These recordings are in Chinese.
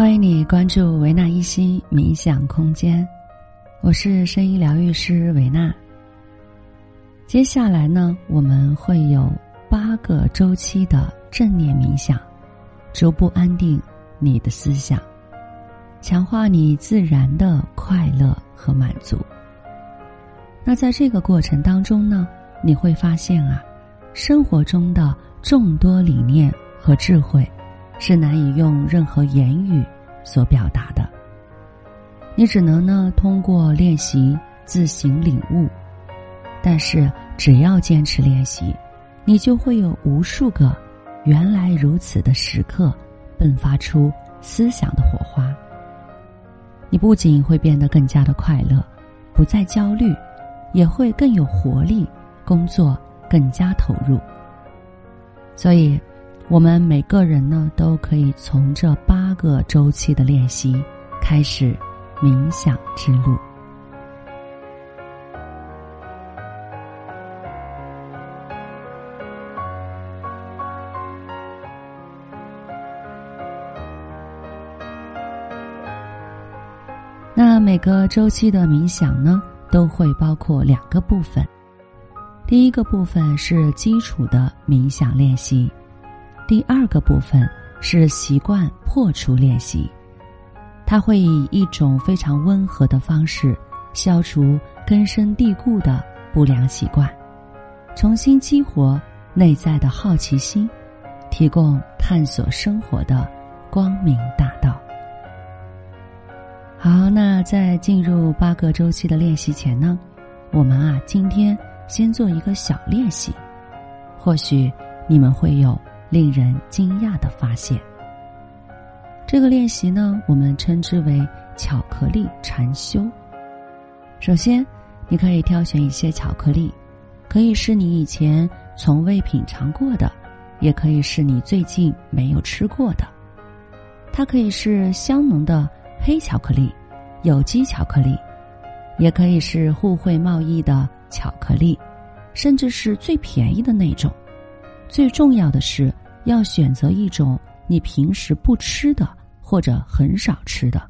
欢迎你关注维纳一心冥想空间，我是声音疗愈师维纳。接下来呢，我们会有八个周期的正念冥想，逐步安定你的思想，强化你自然的快乐和满足。那在这个过程当中呢，你会发现啊，生活中的众多理念和智慧。是难以用任何言语所表达的。你只能呢通过练习自行领悟，但是只要坚持练习，你就会有无数个原来如此的时刻，迸发出思想的火花。你不仅会变得更加的快乐，不再焦虑，也会更有活力，工作更加投入。所以。我们每个人呢，都可以从这八个周期的练习开始冥想之路。那每个周期的冥想呢，都会包括两个部分。第一个部分是基础的冥想练习。第二个部分是习惯破除练习，它会以一种非常温和的方式消除根深蒂固的不良习惯，重新激活内在的好奇心，提供探索生活的光明大道。好，那在进入八个周期的练习前呢，我们啊今天先做一个小练习，或许你们会有。令人惊讶的发现。这个练习呢，我们称之为“巧克力禅修”。首先，你可以挑选一些巧克力，可以是你以前从未品尝过的，也可以是你最近没有吃过的。它可以是香浓的黑巧克力、有机巧克力，也可以是互惠贸易的巧克力，甚至是最便宜的那种。最重要的是。要选择一种你平时不吃的或者很少吃的，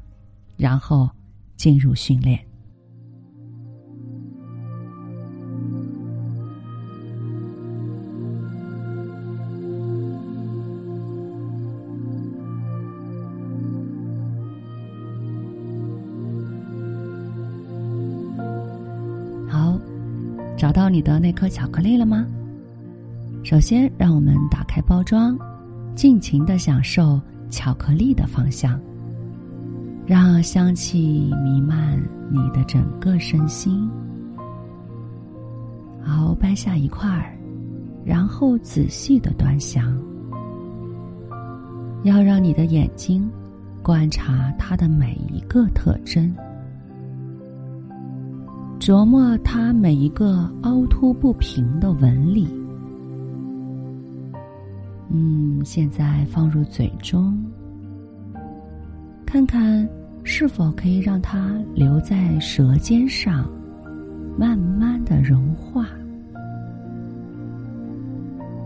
然后进入训练。好，找到你的那颗巧克力了吗？首先，让我们打开包装，尽情的享受巧克力的芳香，让香气弥漫你的整个身心。好，掰下一块儿，然后仔细的端详，要让你的眼睛观察它的每一个特征，琢磨它每一个凹凸不平的纹理。嗯，现在放入嘴中，看看是否可以让它留在舌尖上，慢慢的融化。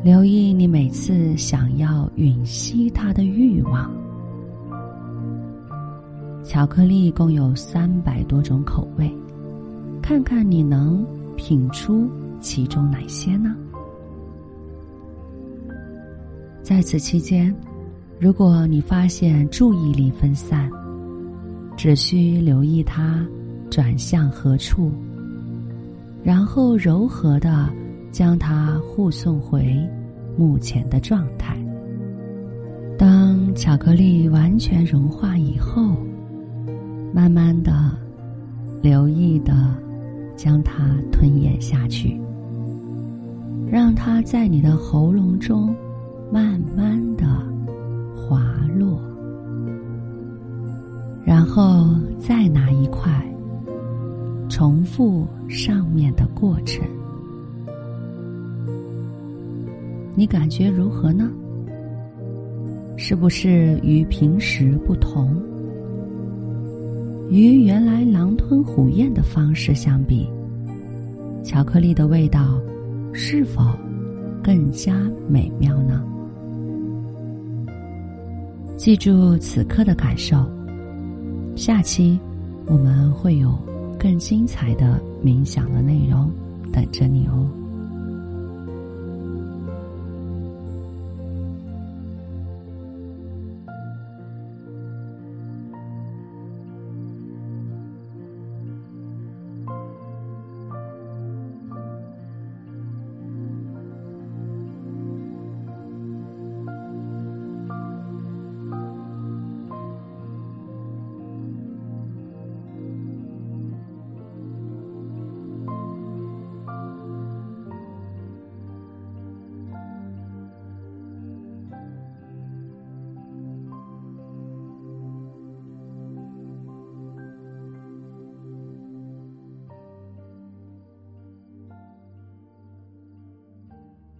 留意你每次想要吮吸它的欲望。巧克力共有三百多种口味，看看你能品出其中哪些呢？在此期间，如果你发现注意力分散，只需留意它转向何处，然后柔和的将它护送回目前的状态。当巧克力完全融化以后，慢慢的、留意的将它吞咽下去，让它在你的喉咙中。慢慢的滑落，然后再拿一块，重复上面的过程。你感觉如何呢？是不是与平时不同？与原来狼吞虎咽的方式相比，巧克力的味道是否更加美妙呢？记住此刻的感受。下期我们会有更精彩的冥想的内容等着你哦。